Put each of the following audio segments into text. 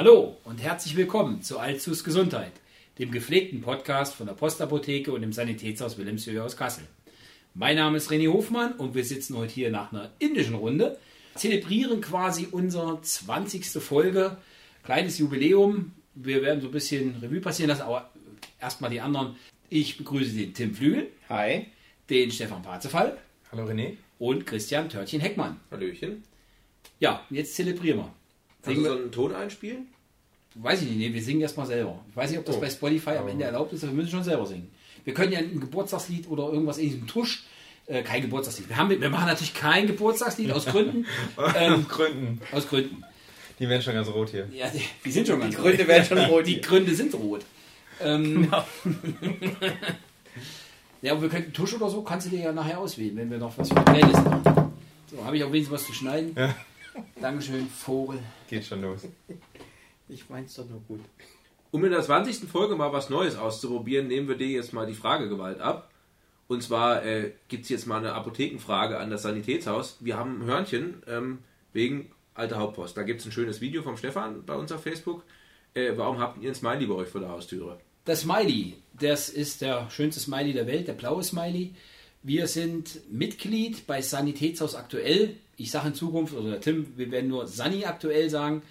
Hallo und herzlich willkommen zu Allzus Gesundheit, dem gepflegten Podcast von der Postapotheke und dem Sanitätshaus Wilhelmshöhe aus Kassel. Mein Name ist René Hofmann und wir sitzen heute hier nach einer indischen Runde, zelebrieren quasi unsere 20. Folge, kleines Jubiläum. Wir werden so ein bisschen Revue passieren lassen, aber erstmal die anderen. Ich begrüße den Tim Flügel. Hi. Den Stefan Parzefall. Hallo René. Und Christian Törtchen Heckmann. Hallöchen. Ja, jetzt zelebrieren wir. Kannst du so einen Ton einspielen? Weiß ich nicht, nee, wir singen erstmal selber. Ich weiß nicht, ob das Oh. bei Spotify am Ende erlaubt ist, aber wir müssen schon selber singen. Wir können ja ein Geburtstagslied oder irgendwas in diesem Tusch, äh, kein Geburtstagslied. Wir, haben, wir machen natürlich kein Geburtstagslied aus Gründen. ähm, Aus Gründen. aus Gründen. Die werden schon ganz rot hier. Ja, die, die sind schon ganz Die Gründe werden schon rot. Die Gründe sind rot. Ähm, ja, aber wir könnten Tusch oder so, kannst du dir ja nachher auswählen, wenn wir noch was für Playlist machen. So, habe ich auch wenigstens was zu schneiden. Ja. Dankeschön, Vogel. Geht schon los. Ich mein's doch nur gut. Um in der 20. Folge mal was Neues auszuprobieren, nehmen wir dir jetzt mal die Fragegewalt ab. Und zwar äh, gibt es jetzt mal eine Apothekenfrage an das Sanitätshaus. Wir haben ein Hörnchen ähm, wegen alter Hauptpost. Da gibt es ein schönes Video vom Stefan bei uns auf Facebook. Äh, warum habt ihr ein Smiley bei euch vor der Haustüre? Das Smiley, das ist der schönste Smiley der Welt, der blaue Smiley. Wir sind Mitglied bei Sanitätshaus aktuell. Ich sage in Zukunft, oder der Tim, wir werden nur Sani aktuell sagen.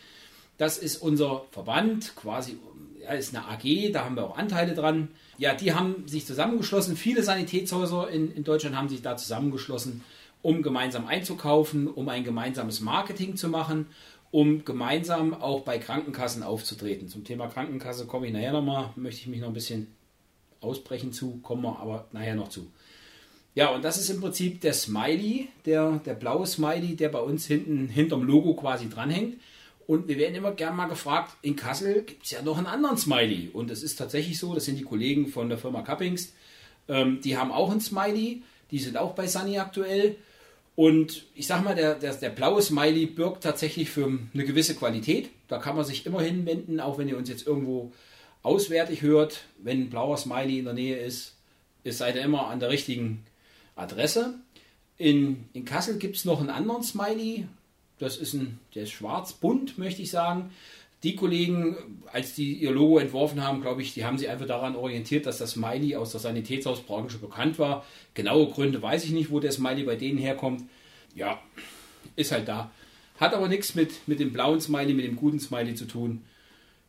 Das ist unser Verband, quasi, ja, ist eine AG, da haben wir auch Anteile dran. Ja, die haben sich zusammengeschlossen. Viele Sanitätshäuser in, in Deutschland haben sich da zusammengeschlossen, um gemeinsam einzukaufen, um ein gemeinsames Marketing zu machen, um gemeinsam auch bei Krankenkassen aufzutreten. Zum Thema Krankenkasse komme ich nachher nochmal, möchte ich mich noch ein bisschen ausbrechen zu, kommen wir aber nachher noch zu. Ja, und das ist im Prinzip der Smiley, der, der blaue Smiley, der bei uns hinten hinterm Logo quasi dranhängt. Und wir werden immer gern mal gefragt, in Kassel gibt es ja noch einen anderen Smiley. Und es ist tatsächlich so, das sind die Kollegen von der Firma Cuppings, ähm, die haben auch einen Smiley, die sind auch bei Sunny aktuell. Und ich sag mal, der, der, der blaue Smiley birgt tatsächlich für eine gewisse Qualität. Da kann man sich immer hinwenden, auch wenn ihr uns jetzt irgendwo auswärtig hört. Wenn ein blauer Smiley in der Nähe ist, ist seid ihr immer an der richtigen Adresse. In, in Kassel gibt es noch einen anderen Smiley. Das ist ein, der ist schwarz-bunt, möchte ich sagen. Die Kollegen, als die ihr Logo entworfen haben, glaube ich, die haben sich einfach daran orientiert, dass das Smiley aus der Sanitätshausbranche bekannt war. Genaue Gründe weiß ich nicht, wo der Smiley bei denen herkommt. Ja, ist halt da. Hat aber nichts mit, mit dem blauen Smiley, mit dem guten Smiley zu tun.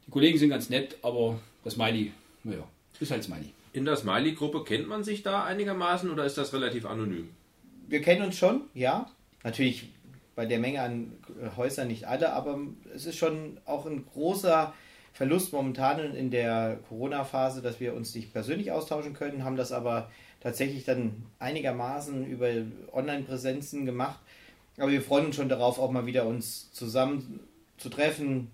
Die Kollegen sind ganz nett, aber das Smiley, naja, ist halt Smiley. In der Smiley-Gruppe kennt man sich da einigermaßen oder ist das relativ anonym? Wir kennen uns schon, ja. Natürlich bei der Menge an Häusern nicht alle, aber es ist schon auch ein großer Verlust momentan in der Corona-Phase, dass wir uns nicht persönlich austauschen können, haben das aber tatsächlich dann einigermaßen über Online-Präsenzen gemacht. Aber wir freuen uns schon darauf, auch mal wieder uns zusammen zu treffen,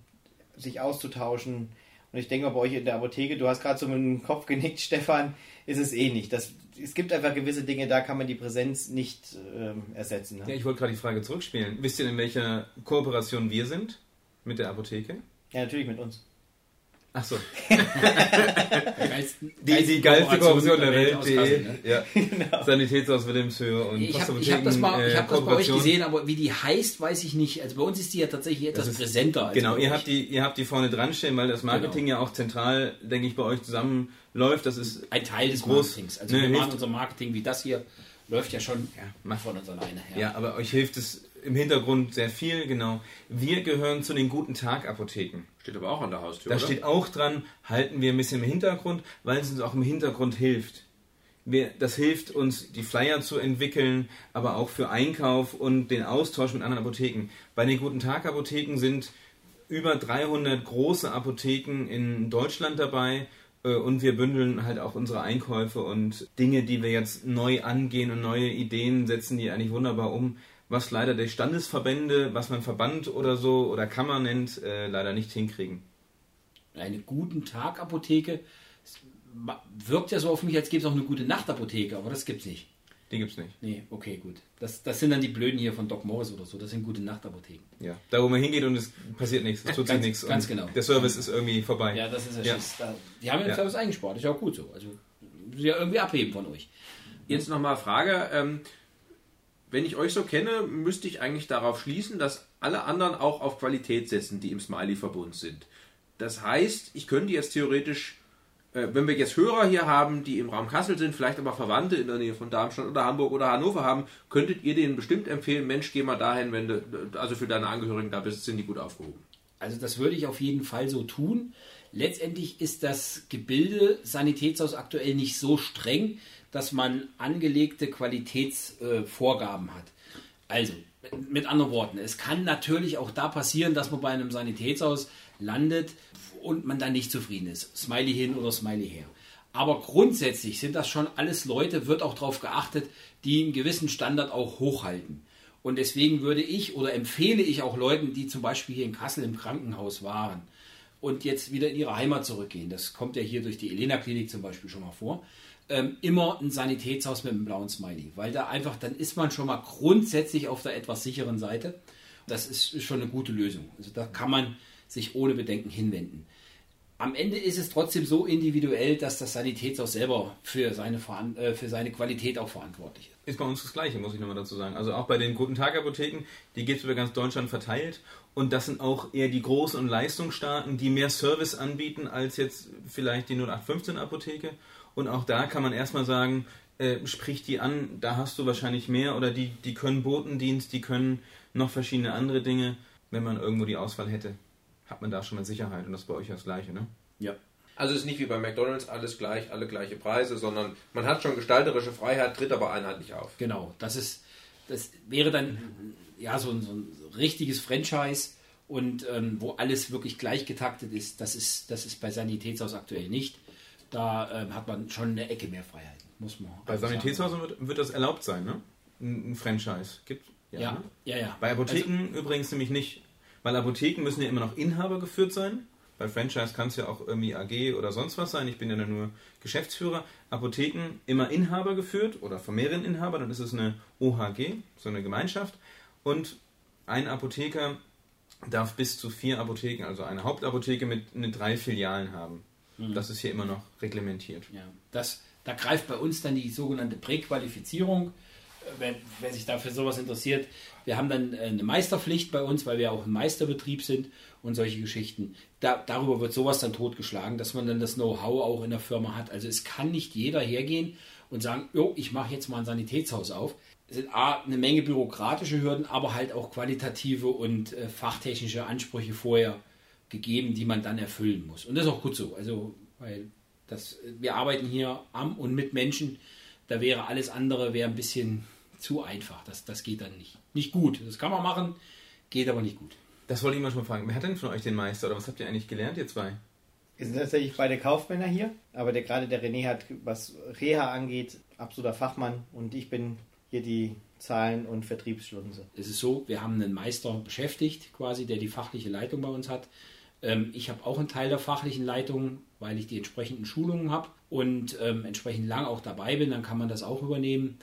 sich auszutauschen. Und ich denke mal, bei euch in der Apotheke, du hast gerade so mit dem Kopf genickt, Stefan, ist es ähnlich. Das, es gibt einfach gewisse Dinge, da kann man die Präsenz nicht ähm, ersetzen. Ja, Ne? ich wollte gerade die Frage zurückspielen. Wisst ihr, in welcher Kooperation wir sind mit der Apotheke? Ja, natürlich mit uns. Achso, Geilsten- die, die geilste Kooperation der Welt, die Kassel, ne? ja. Sanitätshaus Wilhelmshöhe und Ich habe hab das, mal, ich äh, hab das bei euch gesehen, aber wie die heißt, weiß ich nicht. Also bei uns ist die ja tatsächlich etwas ist- präsenter. Als Genau, ihr euch. habt, die, ihr habt die vorne dran stehen, weil das Marketing ja auch zentral, denke ich, bei euch zusammenläuft. Das ist ein Teil des groß- Marketings. Also ne, wir machen unser Marketing wie das hier, läuft ja schon macht- von uns alleine. Ja, aber euch hilft es im Hintergrund sehr viel, genau. Wir gehören zu den guten Tag-Apotheken. Steht aber auch an der Haustür, Da oder? steht auch dran, halten wir ein bisschen im Hintergrund, weil es uns auch im Hintergrund hilft. Wir, das hilft uns, die Flyer zu entwickeln, aber auch für Einkauf und den Austausch mit anderen Apotheken. Bei den guten Tag Apotheken sind über 300 große Apotheken in Deutschland dabei äh, und wir bündeln halt auch unsere Einkäufe und Dinge, die wir jetzt neu angehen und neue Ideen setzen, die eigentlich wunderbar um, was leider die Standesverbände, was man Verband oder so oder Kammer nennt, äh, leider nicht hinkriegen. Eine guten Tag-Apotheke wirkt ja so auf mich, als gäbe es auch eine gute Nachtapotheke, aber das gibt's nicht. Die gibt's nicht. Nee, okay, gut. Das, das sind dann die Blöden hier von Doc Morris oder so. Das sind gute Nachtapotheken. Ja. Da wo man hingeht und es passiert nichts, es tut sich Ganz- nichts. ganz und genau. Der Service ist irgendwie vorbei. Ja, das ist ja, Ja. Da, die haben ja den Ja. Service eingespart. Ist ja auch gut so. Also, müssen ja irgendwie abheben von euch. Jetzt nochmal Frage. Ähm, wenn ich euch so kenne, müsste ich eigentlich darauf schließen, dass alle anderen auch auf Qualität setzen, die im Smiley-Verbund sind. Das heißt, ich könnte jetzt theoretisch, äh, wenn wir jetzt Hörer hier haben, die im Raum Kassel sind, vielleicht aber Verwandte in der Nähe von Darmstadt oder Hamburg oder Hannover haben, könntet ihr denen bestimmt empfehlen, Mensch, geh mal dahin, wenn du, also für deine Angehörigen da bist, sind die gut aufgehoben. Also das würde ich auf jeden Fall so tun. Letztendlich ist das Gebilde Sanitätshaus aktuell nicht so streng, dass man angelegte Qualitätsvorgaben äh, hat. Also, mit anderen Worten, es kann natürlich auch da passieren, dass man bei einem Sanitätshaus landet und man dann nicht zufrieden ist. Smiley hin oder Smiley her. Aber grundsätzlich sind das schon alles Leute, wird auch darauf geachtet, die einen gewissen Standard auch hochhalten. Und deswegen würde ich oder empfehle ich auch Leuten, die zum Beispiel hier in Kassel im Krankenhaus waren und jetzt wieder in ihre Heimat zurückgehen, das kommt ja hier durch die Elena-Klinik zum Beispiel schon mal vor, ähm, immer ein Sanitätshaus mit einem blauen Smiley, weil da einfach, dann ist man schon mal grundsätzlich auf der etwas sicheren Seite. Das ist schon eine gute Lösung. Also da kann man sich ohne Bedenken hinwenden. Am Ende ist es trotzdem so individuell, dass das Sanitätshaus selber für seine, äh, für seine Qualität auch verantwortlich ist. Ist bei uns das Gleiche, muss ich nochmal dazu sagen. Also auch bei den Guten Tag Apotheken, die gibt es über ganz Deutschland verteilt. Und das sind auch eher die großen und leistungsstarken, die mehr Service anbieten als jetzt vielleicht die 0815 Apotheke. Und auch da kann man erstmal sagen, äh, sprich die an, da hast du wahrscheinlich mehr oder die, die können Botendienst, die können noch verschiedene andere Dinge. Wenn man irgendwo die Auswahl hätte, hat man da schon mal Sicherheit und das ist bei euch das Gleiche, ne? Ja. Also es ist nicht wie bei McDonalds alles gleich, alle gleiche Preise, sondern man hat schon gestalterische Freiheit, tritt aber einheitlich auf. Genau, das ist, das wäre dann ja so ein, so ein richtiges Franchise und ähm, wo alles wirklich gleich getaktet ist. Das ist, das ist bei Sanitätshaus aktuell nicht da ähm, hat man schon eine Ecke mehr Freiheit, muss man. Bei Sanitätshäusern wird, wird, das erlaubt sein, ne? Ein, Franchise. Gibt, ja, ja, ne? ja, ja, Bei Apotheken also, übrigens nämlich nicht. Weil Apotheken müssen ja immer noch Inhaber geführt sein. Bei Franchise kann es ja auch irgendwie AG oder sonst was sein. Ich bin ja nur Geschäftsführer. Apotheken immer Inhaber geführt oder von mehreren Inhabern. Dann ist es eine OHG, so eine Gemeinschaft. Und ein Apotheker darf bis zu vier Apotheken, also eine Hauptapotheke mit, mit drei Filialen haben. Mhm. Das ist hier immer noch reglementiert. Ja, das, da greift bei uns dann die sogenannte Präqualifizierung. Äh, wer, wer sich dafür sowas interessiert, wir haben dann äh, eine Meisterpflicht bei uns, weil wir auch ein Meisterbetrieb sind und solche Geschichten. Da, darüber wird sowas dann totgeschlagen, dass man dann das Know-how auch in der Firma hat. Also es kann nicht jeder hergehen und sagen, jo, ich mache jetzt mal ein Sanitätshaus auf. Es sind A, eine Menge bürokratische Hürden, aber halt auch qualitative und äh, fachtechnische Ansprüche vorher gegeben, die man dann erfüllen muss. Und das ist auch gut so. Also, weil das, wir arbeiten hier am und mit Menschen, da wäre alles andere wäre ein bisschen zu einfach. Das, das geht dann nicht. Nicht gut. Das kann man machen, geht aber nicht gut. Das wollte ich mal schon fragen. Wer hat denn von euch den Meister oder was habt ihr eigentlich gelernt, ihr zwei? Wir sind tatsächlich beide Kaufmänner hier, aber der, gerade der René hat, was Reha angeht, absoluter Fachmann und ich bin hier die Zahlen- und Vertriebsschlunse. Es ist so, wir haben einen Meister beschäftigt, quasi, der die fachliche Leitung bei uns hat. Ähm, ich habe auch einen Teil der fachlichen Leitung, weil ich die entsprechenden Schulungen habe und ähm, entsprechend lang auch dabei bin, dann kann man das auch übernehmen.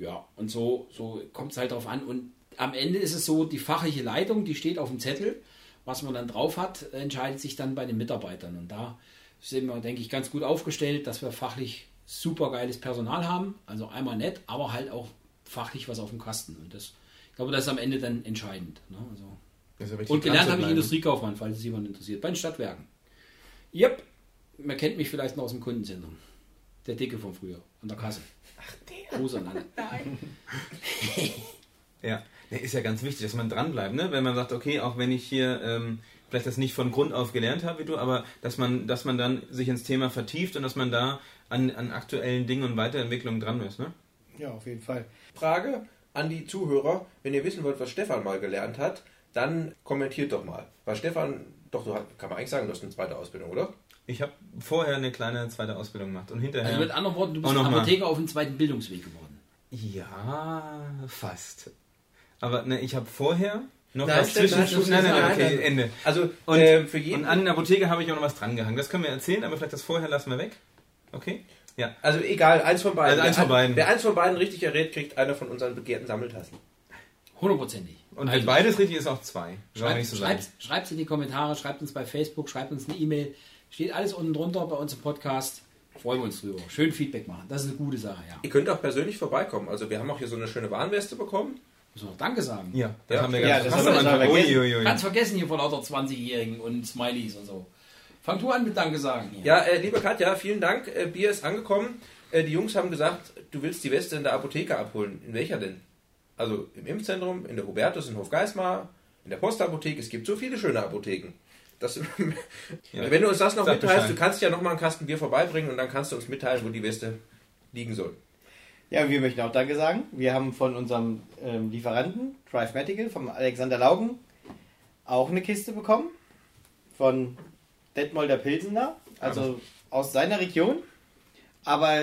Ja, und so, so kommt es halt darauf an. Und am Ende ist es so, die fachliche Leitung, die steht auf dem Zettel. Was man dann drauf hat, entscheidet sich dann bei den Mitarbeitern. Und da sind wir, denke ich, ganz gut aufgestellt, dass wir fachlich super geiles Personal haben. Also einmal nett, aber halt auch fachlich was auf dem Kasten. Und das, ich glaube, das ist am Ende dann entscheidend. Ne? Also und gelernt habe ich Industriekaufmann, falls es jemand interessiert, bei den Stadtwerken. Yep, man kennt mich vielleicht noch aus dem Kundenzentrum. Der Dicke von früher, an der Kasse. Ach, der. Gruß an alle. Nein. ja, der ist ja ganz wichtig, dass man dranbleibt, ne? wenn man sagt, okay, auch wenn ich hier ähm, vielleicht das nicht von Grund auf gelernt habe wie du, aber dass man, dass man dann sich ins Thema vertieft und dass man da an, an aktuellen Dingen und Weiterentwicklungen dran ist. Ne? Ja, auf jeden Fall. Frage an die Zuhörer, wenn ihr wissen wollt, was Stefan mal gelernt hat, dann kommentiert doch mal. Weil Stefan, doch, du hast, kann man eigentlich sagen, du hast eine zweite Ausbildung, oder? Ich habe vorher eine kleine zweite Ausbildung gemacht und hinterher. Also mit anderen Worten, du bist Apotheker auf dem zweiten Bildungsweg geworden. Ja, fast. Aber ne, ich habe vorher noch was zwischen. Nein, nein, nein, nein, okay, Ende. Also und, äh, für jeden. Und an der Apotheke habe ich auch noch was drangehangen. Das können wir erzählen, aber vielleicht das vorher lassen wir weg. Okay? Ja. Also egal, eins von beiden. Also eins von beiden. Wer eins von beiden richtig errät, kriegt einer von unseren begehrten Sammeltassen. Hundertprozentig. Und also, wenn beides richtig ist, auch zwei. Schreibt so es in die Kommentare, schreibt uns bei Facebook, schreibt uns eine E-Mail. Steht alles unten drunter bei uns im Podcast. freuen wir uns drüber. Schön Feedback machen. Das ist eine gute Sache, ja. Ihr könnt auch persönlich vorbeikommen. Also wir haben auch hier so eine schöne Warnweste bekommen. Müssen wir noch Danke sagen. Ja, das Ja. haben wir Ja, ganz das aber Anfang- vergessen. Ui, ui, ui. Ganz vergessen hier vor lauter 20-Jährigen und Smileys und so. Fang du an mit Danke sagen. Hier. Ja, äh, liebe Katja, vielen Dank. Äh, Bier ist angekommen. Äh, die Jungs haben gesagt, du willst die Weste in der Apotheke abholen. In welcher denn? Also im Impfzentrum, in der Hubertus in Hofgeismar, in der Postapotheke. Es gibt so viele schöne Apotheken. Das, Ja. Wenn du uns das noch Sag mitteilst, Bescheid. du kannst ja noch mal einen Kasten Bier vorbeibringen und dann kannst du uns mitteilen, wo die Weste liegen soll. Ja, wir möchten auch Danke sagen. Wir haben von unserem ähm, Lieferanten, Drive Medical, vom Alexander Laugen, auch eine Kiste bekommen. Von Detmolder Pilsener, also aus seiner Region. Aber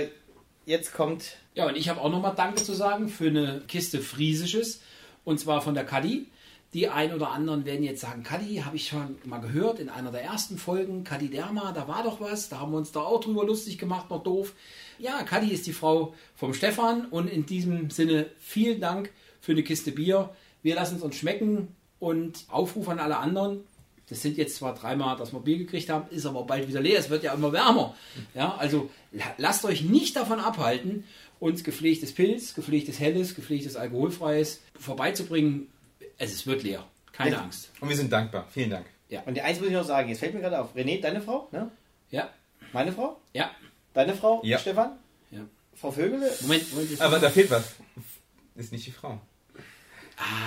jetzt kommt, Ja, und ich habe auch nochmal Danke zu sagen für eine Kiste Friesisches. Und zwar von der Kadi. Die ein oder anderen werden jetzt sagen, Kadi, habe ich schon mal gehört in einer der ersten Folgen. Kadi Derma, da war doch was. Da haben wir uns da auch drüber lustig gemacht, noch doof. Ja, Kadi ist die Frau vom Stefan. Und in diesem Sinne vielen Dank für eine Kiste Bier. Wir lassen es uns schmecken. Und Aufruf an alle anderen. Das sind jetzt zwar dreimal, dass wir Bier gekriegt haben, ist aber bald wieder leer. Es wird ja immer wärmer. Ja, also la- lasst euch nicht davon abhalten, uns gepflegtes Pilz, gepflegtes Helles, gepflegtes Alkoholfreies vorbeizubringen. Es ist- wird leer. Keine Ja. Angst. Und wir sind dankbar. Vielen Dank. und eins muss ich noch sagen, jetzt fällt mir gerade auf. René, deine Frau? Ne? Ja, Meine Frau? ja, Deine Frau? Ja. Stefan? ja. Frau Vögele? Moment, Moment. Aber da fehlt was. Ist nicht die Frau.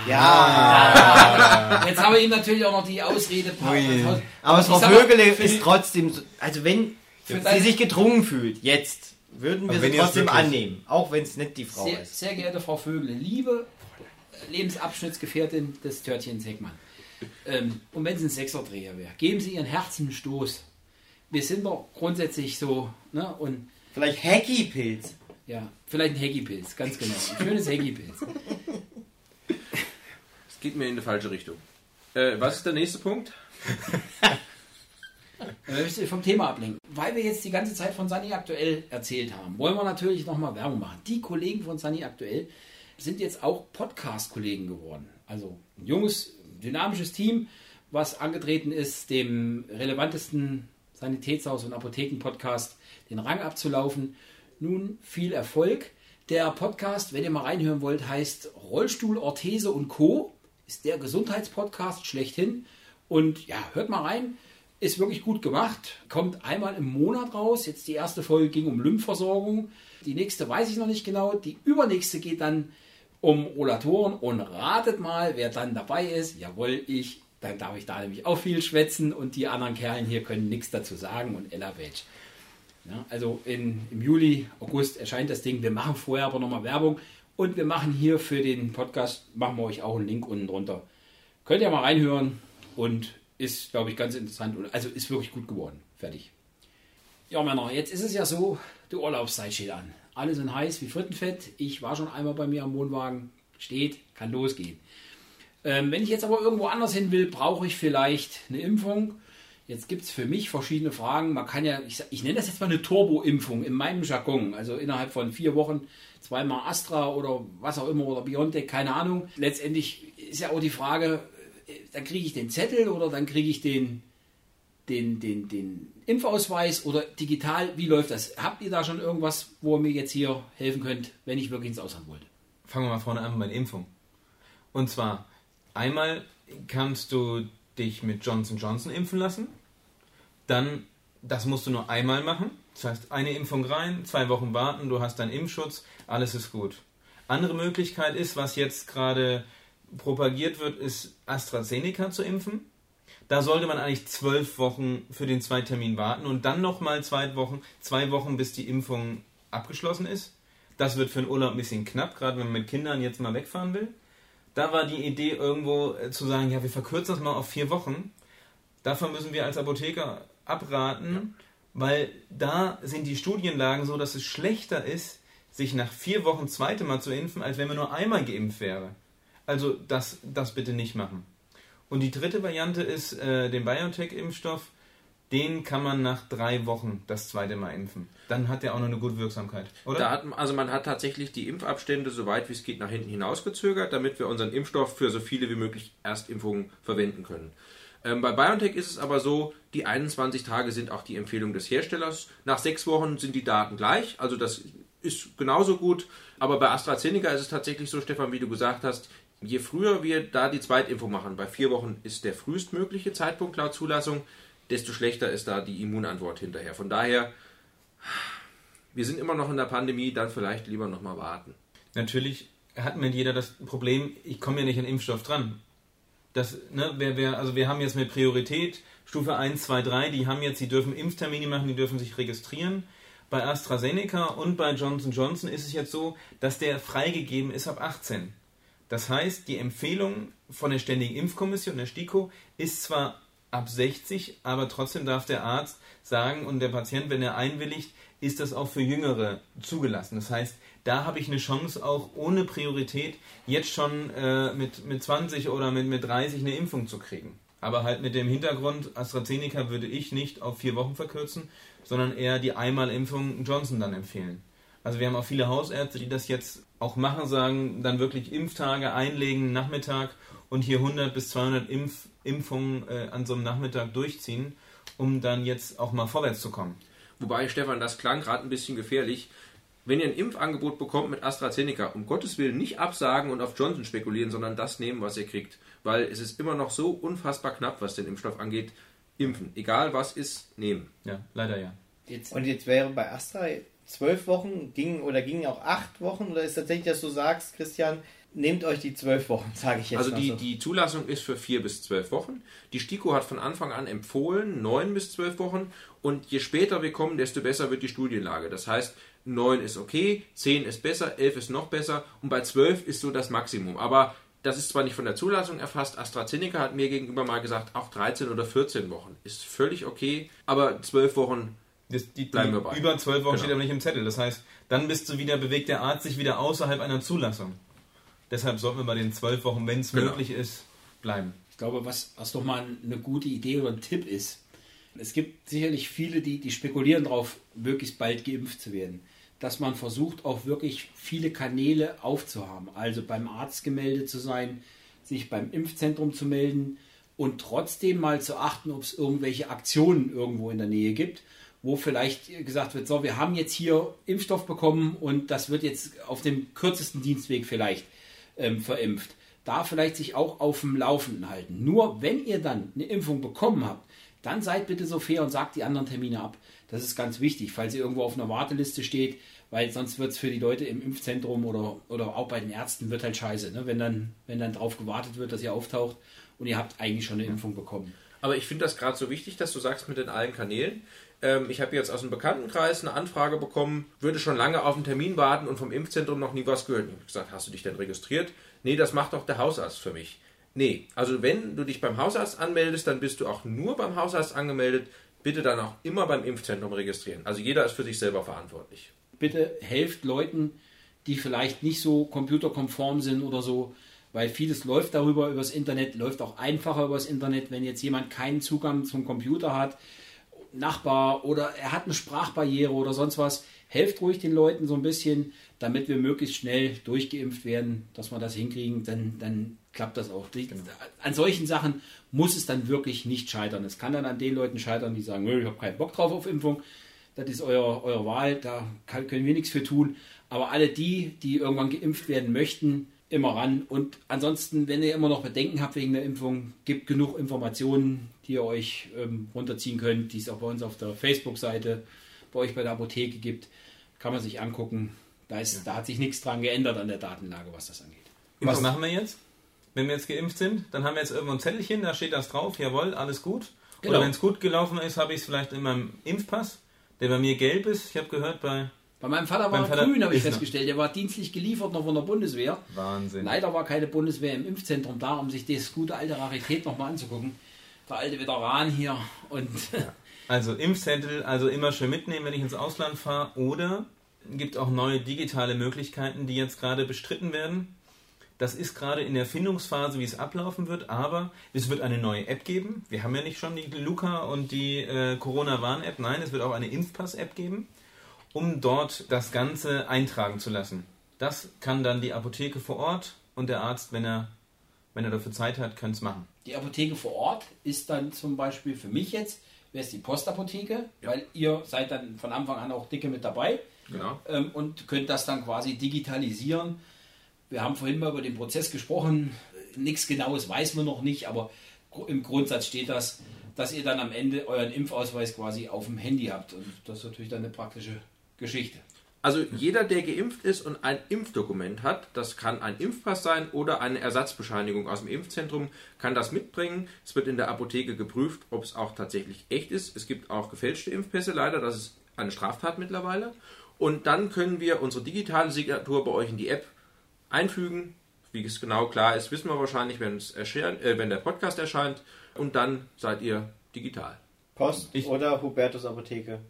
Ja, Jetzt haben wir ihm natürlich auch noch die Ausrede. Ui. aber Ich Frau Vögele ist die- trotzdem, so, also wenn sie sich gedrungen fühlt, jetzt, würden wir Aber sie trotzdem annehmen. Auch wenn es nicht die Frau Sehr, ist. sehr geehrte Frau Vögele, liebe Lebensabschnittsgefährtin des Törtchens Heckmann. Ähm, und wenn es ein Sechserdreher wäre, geben Sie Ihren Herzen einen Stoß. Wir sind doch grundsätzlich so, ne? Und Vielleicht Hacky-Pilz. ja, vielleicht ein Heggy-Pilz, ganz genau. Ein schönes Heggy-Pilz. Es geht mir in die falsche Richtung. Äh, was ist der nächste Punkt? Ich möchte vom Thema ablenken. Weil wir jetzt die ganze Zeit von Sunny Aktuell erzählt haben, wollen wir natürlich nochmal Werbung machen. Die Kollegen von Sunny Aktuell sind jetzt auch Podcast-Kollegen geworden. Also ein junges, dynamisches Team, was angetreten ist, dem relevantesten Sanitätshaus- und Apotheken-Podcast den Rang abzulaufen. Nun viel Erfolg. Der Podcast, wenn ihr mal reinhören wollt, heißt Rollstuhl, Orthese und Co. Ist der Gesundheitspodcast schlechthin. Und ja, hört mal rein. Ist wirklich gut gemacht. Kommt einmal im Monat raus. Jetzt die erste Folge ging um Lymphversorgung. Die nächste weiß ich noch nicht genau. Die übernächste geht dann um Rollatoren. Und ratet mal, wer dann dabei ist. Jawohl, ich. Dann darf ich da nämlich auch viel schwätzen. Und die anderen Kerlen hier können nichts dazu sagen. Und Ella Welch. Ja, also in, im Juli, August erscheint das Ding. Wir machen vorher aber nochmal Werbung. Und wir machen hier für den Podcast, machen wir euch auch einen Link unten drunter. Könnt ihr mal reinhören und ist, glaube ich, ganz interessant. Und also ist wirklich gut geworden. Fertig. Ja, Männer, jetzt ist es ja so, die Urlaubszeit steht an. Alle sind heiß wie Frittenfett. Ich war schon einmal bei mir am Wohnwagen. Steht, kann losgehen. Ähm, wenn ich jetzt aber irgendwo anders hin will, brauche ich vielleicht eine Impfung. Jetzt gibt es für mich verschiedene Fragen. Man kann ja, ich, ich nenne das jetzt mal eine Turbo-Impfung in meinem Jargon. Also innerhalb von vier Wochen zweimal Astra oder was auch immer oder Biontech, keine Ahnung. Letztendlich ist ja auch die Frage, äh, dann kriege ich den Zettel oder dann kriege ich den, den, den, den Impfausweis oder digital. Wie läuft das? Habt ihr da schon irgendwas, wo ihr mir jetzt hier helfen könnt, wenn ich wirklich ins Ausland wollte? Fangen wir mal vorne an bei der Impfung. Und zwar, einmal kannst du dich mit Johnson Johnson impfen lassen. Dann, das musst du nur einmal machen. Das heißt, eine Impfung rein, zwei Wochen warten, du hast deinen Impfschutz, alles ist gut. Andere Möglichkeit ist, was jetzt gerade propagiert wird, ist AstraZeneca zu impfen. Da sollte man eigentlich zwölf Wochen für den Zweitermin warten und dann nochmal zwei Wochen, zwei Wochen, bis die Impfung abgeschlossen ist. Das wird für den Urlaub ein bisschen knapp, gerade wenn man mit Kindern jetzt mal wegfahren will. Da war die Idee irgendwo äh, zu sagen, ja, wir verkürzen das mal auf vier Wochen. Davon müssen wir als Apotheker abraten, weil da sind die Studienlagen so, dass es schlechter ist, sich nach vier Wochen zweite Mal zu impfen, als wenn man nur einmal geimpft wäre. Also das, das bitte nicht machen. Und die dritte Variante ist äh, den BioNTech-Impfstoff. Den kann man nach drei Wochen das zweite Mal impfen. Dann hat der auch noch eine gute Wirksamkeit, oder? Hat, also man hat tatsächlich die Impfabstände so weit wie es geht nach hinten hinausgezögert, damit wir unseren Impfstoff für so viele wie möglich Erstimpfungen verwenden können. Ähm, bei BioNTech ist es aber so, die 21 Tage sind auch die Empfehlung des Herstellers. Nach sechs Wochen sind die Daten gleich, also das ist genauso gut. Aber bei AstraZeneca ist es tatsächlich so, Stefan, wie du gesagt hast, je früher wir da die Zweitimpfung machen, bei vier Wochen ist der frühestmögliche Zeitpunkt laut Zulassung, desto schlechter ist da die Immunantwort hinterher. Von daher, wir sind immer noch in der Pandemie, dann vielleicht lieber nochmal warten. Natürlich hat mit jeder das Problem, ich komme ja nicht an Impfstoff dran. Das, ne, wer, wer, also wir haben jetzt mit Priorität Stufe 1, 2, 3, die haben jetzt, die dürfen Impftermine machen, die dürfen sich registrieren. Bei AstraZeneca und bei Johnson Johnson ist es jetzt so, dass der freigegeben ist ab 18. Das heißt, die Empfehlung von der Ständigen Impfkommission, der STIKO, ist zwar ab 60, aber trotzdem darf der Arzt sagen und der Patient, wenn er einwilligt, ist das auch für Jüngere zugelassen. Das heißt, da habe ich eine Chance, auch ohne Priorität jetzt schon äh, mit, mit 20 oder mit, mit 30 eine Impfung zu kriegen. Aber halt mit dem Hintergrund, AstraZeneca würde ich nicht auf vier Wochen verkürzen, sondern eher die Einmalimpfung Johnson dann empfehlen. Also wir haben auch viele Hausärzte, die das jetzt auch machen, sagen, dann wirklich Impftage einlegen, Nachmittag und hier 100 bis 200 Impf Impfungen äh, an so einem Nachmittag durchziehen, um dann jetzt auch mal vorwärts zu kommen. Wobei, Stefan, das klang gerade ein bisschen gefährlich. Wenn ihr ein Impfangebot bekommt mit AstraZeneca, um Gottes Willen nicht absagen und auf Johnson spekulieren, sondern das nehmen, was ihr kriegt. Weil es ist immer noch so unfassbar knapp, was den Impfstoff angeht. Impfen. Egal was ist, nehmen. Ja, leider ja. Jetzt. Und jetzt wäre bei Astra zwölf Wochen, ging oder gingen auch acht Wochen, oder ist tatsächlich, dass du sagst, Christian, nehmt euch die zwölf Wochen, sage ich jetzt Also mal die, so. die Zulassung ist für vier bis zwölf Wochen. Die STIKO hat von Anfang an empfohlen neun bis zwölf Wochen und je später wir kommen, desto besser wird die Studienlage. Das heißt, neun ist okay, zehn ist besser, elf ist noch besser und bei zwölf ist so das Maximum. Aber das ist zwar nicht von der Zulassung erfasst, AstraZeneca hat mir gegenüber mal gesagt, auch 13 oder 14 Wochen ist völlig okay, aber zwölf Wochen Das, die, Bleiben wir bei. über zwölf Wochen Genau. steht aber nicht im Zettel. Das heißt, dann bist du wieder, bewegt der Arzt sich wieder außerhalb einer Zulassung. Deshalb sollten wir bei den zwölf Wochen, wenn es Genau. möglich ist, bleiben. Ich glaube, was, was doch mal eine gute Idee oder ein Tipp ist, es gibt sicherlich viele, die, die spekulieren darauf, möglichst bald geimpft zu werden. Dass man versucht, auch wirklich viele Kanäle aufzuhaben. Also beim Arzt gemeldet zu sein, sich beim Impfzentrum zu melden und trotzdem mal zu achten, ob es irgendwelche Aktionen irgendwo in der Nähe gibt, wo vielleicht gesagt wird, so, wir haben jetzt hier Impfstoff bekommen und das wird jetzt auf dem kürzesten Dienstweg vielleicht ähm, verimpft. Da vielleicht sich auch auf dem Laufenden halten. Nur wenn ihr dann eine Impfung bekommen habt, dann seid bitte so fair und sagt die anderen Termine ab. Das ist ganz wichtig, falls ihr irgendwo auf einer Warteliste steht, weil sonst wird es für die Leute im Impfzentrum oder, oder auch bei den Ärzten wird halt scheiße, ne? wenn, dann, wenn dann drauf gewartet wird, dass ihr auftaucht und ihr habt eigentlich schon eine Impfung bekommen. Aber ich finde das gerade so wichtig, dass du sagst mit den allen Kanälen. Ähm, ich habe jetzt aus dem Bekanntenkreis eine Anfrage bekommen, würde schon lange auf einen Termin warten und vom Impfzentrum noch nie was gehört. Ich habe gesagt, hast du dich denn registriert? Nee, das macht doch der Hausarzt für mich. Nee, also wenn du dich beim Hausarzt anmeldest, dann bist du auch nur beim Hausarzt angemeldet. Bitte dann auch immer beim Impfzentrum registrieren. Also jeder ist für sich selber verantwortlich. bitte helft Leuten, die vielleicht nicht so computerkonform sind oder so, weil vieles läuft darüber übers Internet, läuft auch einfacher übers Internet, wenn jetzt jemand keinen Zugang zum Computer hat, Nachbar oder er hat eine Sprachbarriere oder sonst was, helft ruhig den Leuten so ein bisschen, damit wir möglichst schnell durchgeimpft werden, dass wir das hinkriegen, dann, dann klappt das auch. Die, An solchen Sachen muss es dann wirklich nicht scheitern. Es kann dann an den Leuten scheitern, die sagen, "Nö, ich habe keinen Bock drauf auf Impfung. Das ist euer, eure Wahl, da kann, können wir nichts für tun. Aber alle die, die irgendwann geimpft werden möchten, immer ran. Und ansonsten, wenn ihr immer noch Bedenken habt wegen der Impfung, gibt genug Informationen, die ihr euch ähm, runterziehen könnt, die es auch bei uns auf der Facebook-Seite, bei euch bei der Apotheke gibt. Kann man sich angucken. Da, ist, da hat sich nichts dran geändert an der Datenlage, was das angeht. Was machen wir jetzt? Wenn wir jetzt geimpft sind, dann haben wir jetzt irgendwo ein Zettelchen, da steht das drauf, jawohl, alles gut. Genau. Oder wenn es gut gelaufen ist, habe ich es vielleicht in meinem Impfpass, der bei mir gelb ist. Ich habe gehört, bei Bei meinem Vater war Mein er Vater grün, habe ich festgestellt. Der war dienstlich geliefert noch von der Bundeswehr. Wahnsinn. Leider war keine Bundeswehr im Impfzentrum da, um sich das gute alte Rarität nochmal anzugucken. Der alte Veteran hier und Also Impfzettel, also immer schön mitnehmen, wenn ich ins Ausland fahre. Oder gibt auch neue digitale Möglichkeiten, die jetzt gerade bestritten werden. Das ist gerade in der Findungsphase, wie es ablaufen wird, aber es wird eine neue App geben. Wir haben ja nicht schon die Luca und die äh, Corona-Warn-App. Nein, es wird auch eine Impfpass-App geben, um dort das Ganze eintragen zu lassen. Das kann dann die Apotheke vor Ort und der Arzt, wenn er wenn er dafür Zeit hat, können es machen. Die Apotheke vor Ort ist dann zum Beispiel für mich jetzt, wäre es die Postapotheke, weil ihr seid dann von Anfang an auch dicke mit dabei Genau. ähm, und könnt das dann quasi digitalisieren. Wir haben vorhin mal über den Prozess gesprochen. Nichts Genaues weiß man noch nicht, aber im Grundsatz steht das, dass ihr dann am Ende euren Impfausweis quasi auf dem Handy habt. Und das ist natürlich dann eine praktische Geschichte. Also jeder, der geimpft ist und ein Impfdokument hat, das kann ein Impfpass sein oder eine Ersatzbescheinigung aus dem Impfzentrum, kann das mitbringen. Es wird in der Apotheke geprüft, ob es auch tatsächlich echt ist. Es gibt auch gefälschte Impfpässe leider, das ist eine Straftat mittlerweile. Und dann können wir unsere digitale Signatur bei euch in die App einfügen. Wie es genau klar ist, wissen wir wahrscheinlich, wenn, äh, wenn der Podcast erscheint. Und dann seid ihr digital. Post Ich- oder Hubertus Apotheke.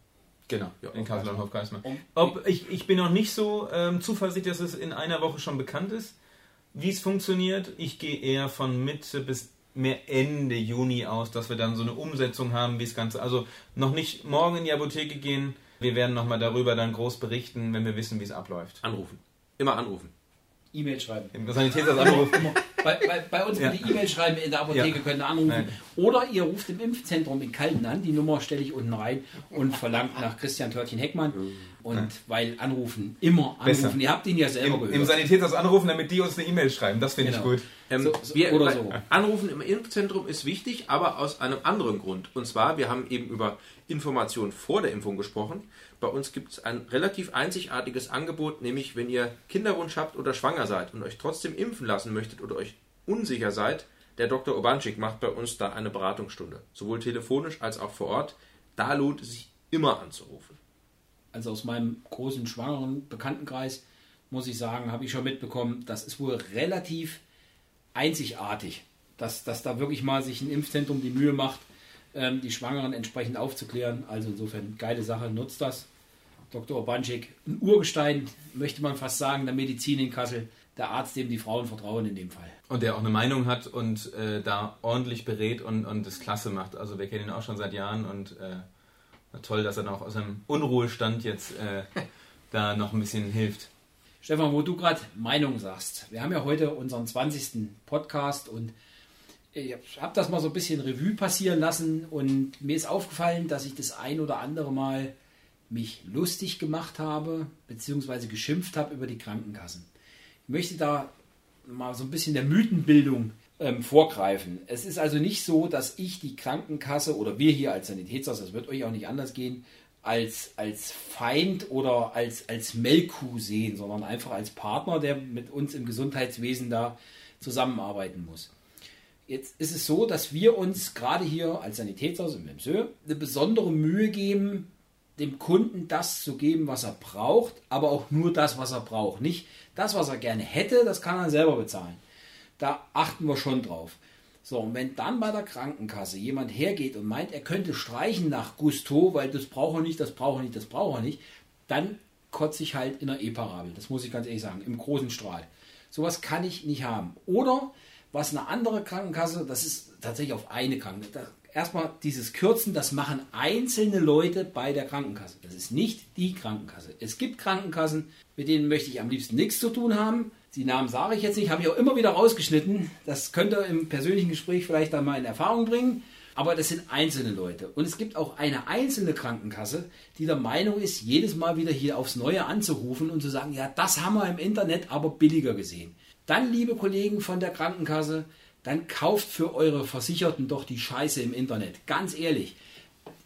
Genau, Ja, in Kassel und Hofgeismar. Ob, ich, ich bin noch nicht so ähm, zuversichtlich, dass es in einer Woche schon bekannt ist, wie es funktioniert. Ich gehe eher von Mitte bis mehr Ende Juni aus, dass wir dann so eine Umsetzung haben, wie es Ganze. Also noch nicht morgen in die Apotheke gehen. Wir werden nochmal darüber dann groß berichten, wenn wir wissen, wie es abläuft. Anrufen. Immer anrufen. E-Mail schreiben. Im Sanitätsarztanruf. Immer. Bei, bei, bei uns bitte E-Mail schreiben in der Apotheke, könnt ihr anrufen. Nein. Oder ihr ruft im Impfzentrum in Kalten an, die Nummer stelle ich unten rein und verlangt nach Christian Törtchen Und weil anrufen, immer anrufen. Besser. Ihr habt ihn ja selber Im, Im gehört. Sanitätsarzt anrufen, damit die uns eine E-Mail schreiben. Das finde Genau. ich gut. Ähm, So- so- wir, oder so. Anrufen im Impfzentrum ist wichtig, aber aus einem anderen Grund. Und zwar, wir haben eben über Informationen vor der Impfung gesprochen. Bei uns gibt es ein relativ einzigartiges Angebot, nämlich wenn ihr Kinderwunsch habt oder schwanger seid und euch trotzdem impfen lassen möchtet oder euch unsicher seid, der Dr. Obanschik macht bei uns da eine Beratungsstunde. Sowohl telefonisch als auch vor Ort. Da lohnt es sich immer anzurufen. Also aus meinem großen schwangeren Bekanntenkreis, muss ich sagen, habe ich schon mitbekommen, das ist wohl relativ einzigartig, dass, dass da wirklich mal sich ein Impfzentrum die Mühe macht, ähm, die Schwangeren entsprechend aufzuklären. Also insofern geile Sache, nutzt das. Dr. Obanschik, ein Urgestein, möchte man fast sagen, der Medizin in Kassel, der Arzt, dem die Frauen vertrauen in dem Fall. Und der auch eine Meinung hat und äh, da ordentlich berät und, und das klasse macht. Also wir kennen ihn auch schon seit Jahren und äh, toll, dass er noch aus einem Unruhestand jetzt äh, da noch ein bisschen hilft. Stefan, wo du gerade Meinung sagst. Wir haben ja heute unseren 20. Podcast und ich habe das mal so ein bisschen Revue passieren lassen und mir ist aufgefallen, dass ich das ein oder andere Mal mich lustig gemacht habe, beziehungsweise geschimpft habe über die Krankenkassen. Ich möchte da mal so ein bisschen der Mythenbildung ähm, vorgreifen. Es ist also nicht so, dass ich die Krankenkasse oder wir hier als Sanitätsarzt, das wird euch auch nicht anders gehen, als, als Feind oder als, als Melkkuh sehen, sondern einfach als Partner, der mit uns im Gesundheitswesen da zusammenarbeiten muss. Jetzt ist es so, dass wir uns gerade hier als Sanitätshaus im MSÖ eine besondere Mühe geben, dem Kunden das zu geben, was er braucht, aber auch nur das, was er braucht. Nicht das, was er gerne hätte, das kann er selber bezahlen. Da achten wir schon drauf. So, und wenn dann bei der Krankenkasse jemand hergeht und meint, er könnte streichen nach Gusto, weil das braucht er nicht, das braucht er nicht, das braucht er nicht, dann kotze ich halt in der E-Parabel. Das muss ich ganz ehrlich sagen, im großen Strahl. Sowas kann ich nicht haben. Oder was eine andere Krankenkasse, das ist tatsächlich auf eine Krankenkasse. Erstmal dieses Kürzen, das machen einzelne Leute bei der Krankenkasse. Das ist nicht die Krankenkasse. Es gibt Krankenkassen, mit denen möchte ich am liebsten nichts zu tun haben. Die Namen sage ich jetzt nicht, habe ich auch immer wieder rausgeschnitten. Das könnt ihr im persönlichen Gespräch vielleicht dann mal in Erfahrung bringen. Aber das sind einzelne Leute. Und es gibt auch eine einzelne Krankenkasse, die der Meinung ist, jedes Mal wieder hier aufs Neue anzurufen und zu sagen, ja, das haben wir im Internet aber billiger gesehen. Dann, liebe Kollegen von der Krankenkasse, dann kauft für eure Versicherten doch die Scheiße im Internet. Ganz ehrlich.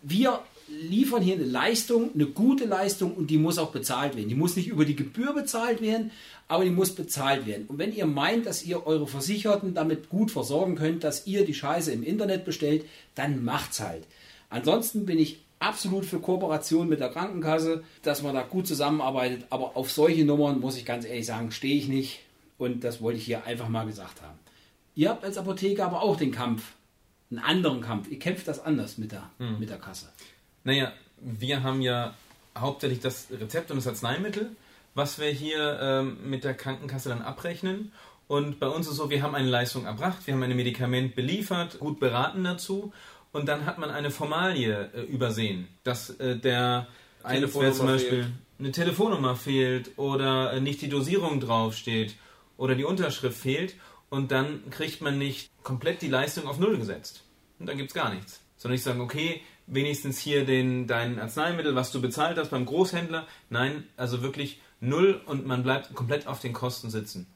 Wir liefern hier eine Leistung, eine gute Leistung und die muss auch bezahlt werden. Die muss nicht über die Gebühr bezahlt werden, aber die muss bezahlt werden. Und wenn ihr meint, dass ihr eure Versicherten damit gut versorgen könnt, dass ihr die Scheiße im Internet bestellt, dann macht's halt. Ansonsten bin ich absolut für Kooperation mit der Krankenkasse, dass man da gut zusammenarbeitet, aber auf solche Nummern muss ich ganz ehrlich sagen, stehe ich nicht und das wollte ich hier einfach mal gesagt haben. Ihr habt als Apotheker aber auch den Kampf, einen anderen Kampf. Ihr kämpft das anders mit der, mit der Kasse. Naja, wir haben ja hauptsächlich das Rezept und das Arzneimittel, was wir hier ähm, mit der Krankenkasse dann abrechnen. Und bei uns ist es so, wir haben eine Leistung erbracht, wir haben ein Medikament beliefert, gut beraten dazu. Und dann hat man eine Formalie äh, übersehen, dass äh, der Telefonnummer Einzelfall zum Beispiel fehlt. eine Telefonnummer fehlt oder äh, nicht die Dosierung draufsteht oder die Unterschrift fehlt. Und dann kriegt man nicht komplett die Leistung auf Null gesetzt. Und dann gibt es gar nichts. Sondern ich sage, okay, wenigstens hier den, dein Arzneimittel, was du bezahlt hast beim Großhändler. Nein, also wirklich null und man bleibt komplett auf den Kosten sitzen.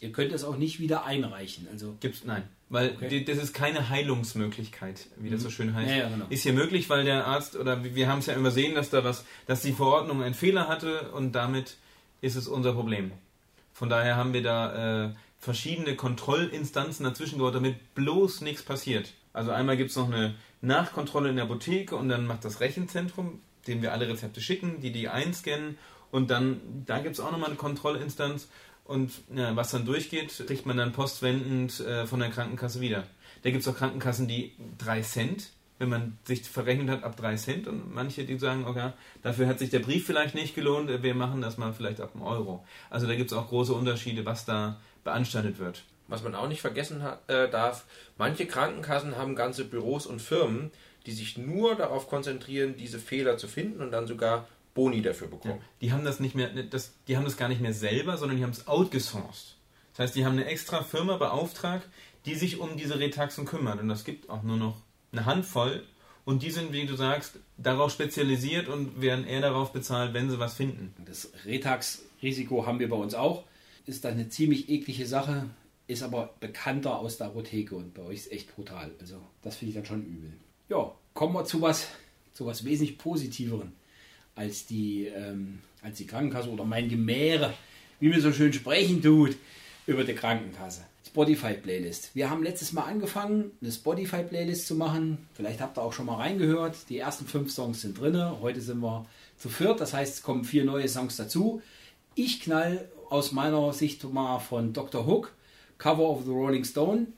Ihr könnt es auch nicht wieder einreichen. Also Gibt's nein, weil Okay. das ist keine Heilungsmöglichkeit, wie das so schön heißt. Ja, ja, genau. Ist hier möglich, weil der Arzt oder wir- wir haben es ja übersehen, dass da was, dass die Verordnung einen Fehler hatte und damit ist es unser Problem. Von daher haben wir da äh, verschiedene Kontrollinstanzen dazwischen geholt, damit bloß nichts passiert. Also einmal gibt es noch eine Nachkontrolle in der Apotheke und dann macht das Rechenzentrum, dem wir alle Rezepte schicken, die die einscannen und dann, da gibt es auch nochmal eine Kontrollinstanz und ja, was dann durchgeht, kriegt man dann postwendend äh, von der Krankenkasse wieder. Da gibt es auch Krankenkassen, die 3 Cent, wenn man sich verrechnet hat, ab 3 Cent und manche, die sagen, okay, dafür hat sich der Brief vielleicht nicht gelohnt, wir machen das mal vielleicht ab einem Euro. Also da gibt es auch große Unterschiede, was da beanstandet wird. Was man auch nicht vergessen hat, äh, darf, manche Krankenkassen haben ganze Büros und Firmen, die sich nur darauf konzentrieren, diese Fehler zu finden und dann sogar Boni dafür bekommen. Die haben das nicht mehr, das, die haben das gar nicht mehr selber, sondern die haben es outgesourced. Das heißt, die haben eine extra Firma beauftragt, die sich um diese Retaxen kümmert. Und das gibt auch nur noch eine Handvoll. Und die sind, wie du sagst, darauf spezialisiert und werden eher darauf bezahlt, wenn sie was finden. das Retax-Risiko haben wir bei uns auch. Ist dann eine ziemlich eklige Sache, ist aber bekannter aus der Apotheke und bei euch ist echt brutal. Also das finde ich dann schon übel. Ja, kommen wir zu was, zu was wesentlich Positiveren als die, ähm, als die Krankenkasse oder mein Gemäre, wie mir so schön sprechen tut über die Krankenkasse. Spotify-Playlist. Wir haben letztes Mal angefangen, eine Spotify-Playlist zu machen. Vielleicht habt ihr auch schon mal reingehört. Die ersten fünf Songs sind drin. Heute sind wir zu viert. Das heißt, es kommen vier neue Songs dazu. Ich knall aus meiner Sicht mal von Dr. Hook, Cover of the Rolling Stone,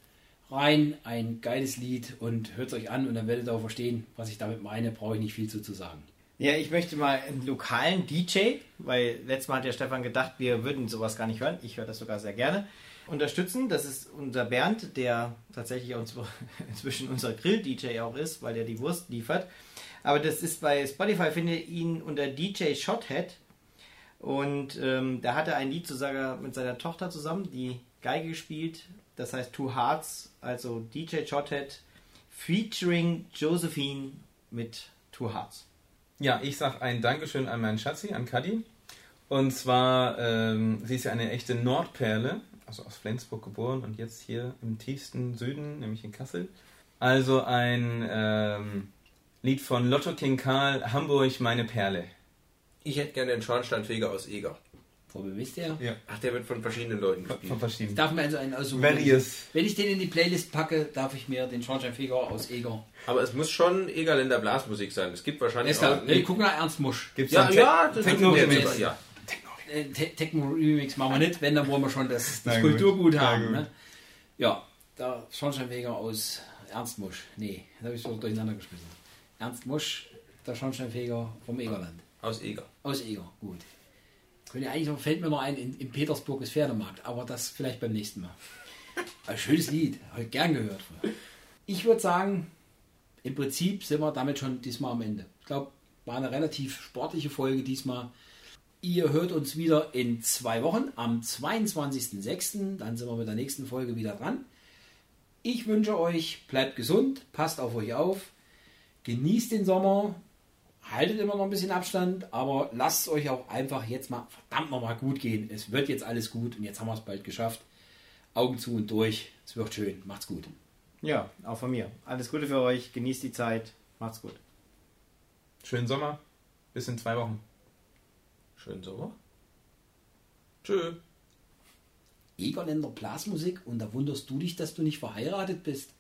rein. Ein geiles Lied und hört es euch an und dann werdet ihr auch verstehen, was ich damit meine. Brauche ich nicht viel zu, zu sagen. Ja, ich möchte mal einen lokalen DJ, weil letztes Mal hat der Stefan gedacht, wir würden sowas gar nicht hören. Ich höre das sogar sehr gerne. Unterstützen, das ist unser Bernd, der tatsächlich uns, inzwischen unser Grill-DJ auch ist, weil der die Wurst liefert. Aber das ist bei Spotify, finde ihn unter DJ Shothead. Und ähm, da hat er ein Lied sogar mit seiner Tochter zusammen, die Geige gespielt. Das heißt Two Hearts, also DJ Shothead featuring Josephine mit Two Hearts. Ja, ich sage ein Dankeschön an meinen Schatzi, an Kadi. Und zwar, ähm, sie ist ja eine echte Nordperle, also aus Flensburg geboren und jetzt hier im tiefsten Süden, nämlich in Kassel. Also ein ähm, Lied von Lotto King Karl, Hamburg, meine Perle. Ich hätte gerne den Schornsteinfeger aus Eger. Wo wisst ihr? Ja. Ach, der wird von verschiedenen Leuten Von gespielt. verschiedenen. Darf mir also einen aussuchen. Various. Wenn ich den in die Playlist packe, darf ich mir den Schornsteinfeger aus Eger. Aber es muss schon Egerländer Blasmusik sein. Es gibt wahrscheinlich auch... Nee, guck nach Ernst Musch. Gibt's ja, ja, das Techno ist Remix? ja. Äh, Te Techno-Remix machen wir nicht, wenn, dann wollen wir schon das, das. Kulturgut haben. Ne? Ja, der Schornsteinfeger aus Ernst Musch. Nee, da habe ich so durcheinander geschmissen. Ernst Musch, der Schornsteinfeger vom Egerland. Aus Eger. Aus Eger, gut. Könnte eigentlich noch, fällt mir noch ein, in, in Petersburg ist Pferdemarkt, aber das vielleicht beim nächsten Mal. Ein schönes Lied, ich gern gehört. Ich würde sagen, im Prinzip sind wir damit schon diesmal am Ende. Ich glaube, war eine relativ sportliche Folge diesmal. Ihr hört uns wieder in zwei Wochen am 22.06. Dann sind wir mit der nächsten Folge wieder dran. Ich wünsche euch, bleibt gesund, passt auf euch auf, genießt den Sommer, haltet immer noch ein bisschen Abstand, aber lasst es euch auch einfach jetzt mal verdammt nochmal gut gehen. Es wird jetzt alles gut und jetzt haben wir es bald geschafft. Augen zu und durch. Es wird schön. Macht's gut. Ja, auch von mir. Alles Gute für euch, genießt die Zeit, macht's gut. Schönen Sommer. Bis in zwei Wochen. Schönen Sommer. Tschö. Egerländer Blasmusik und da wunderst du dich, dass du nicht verheiratet bist.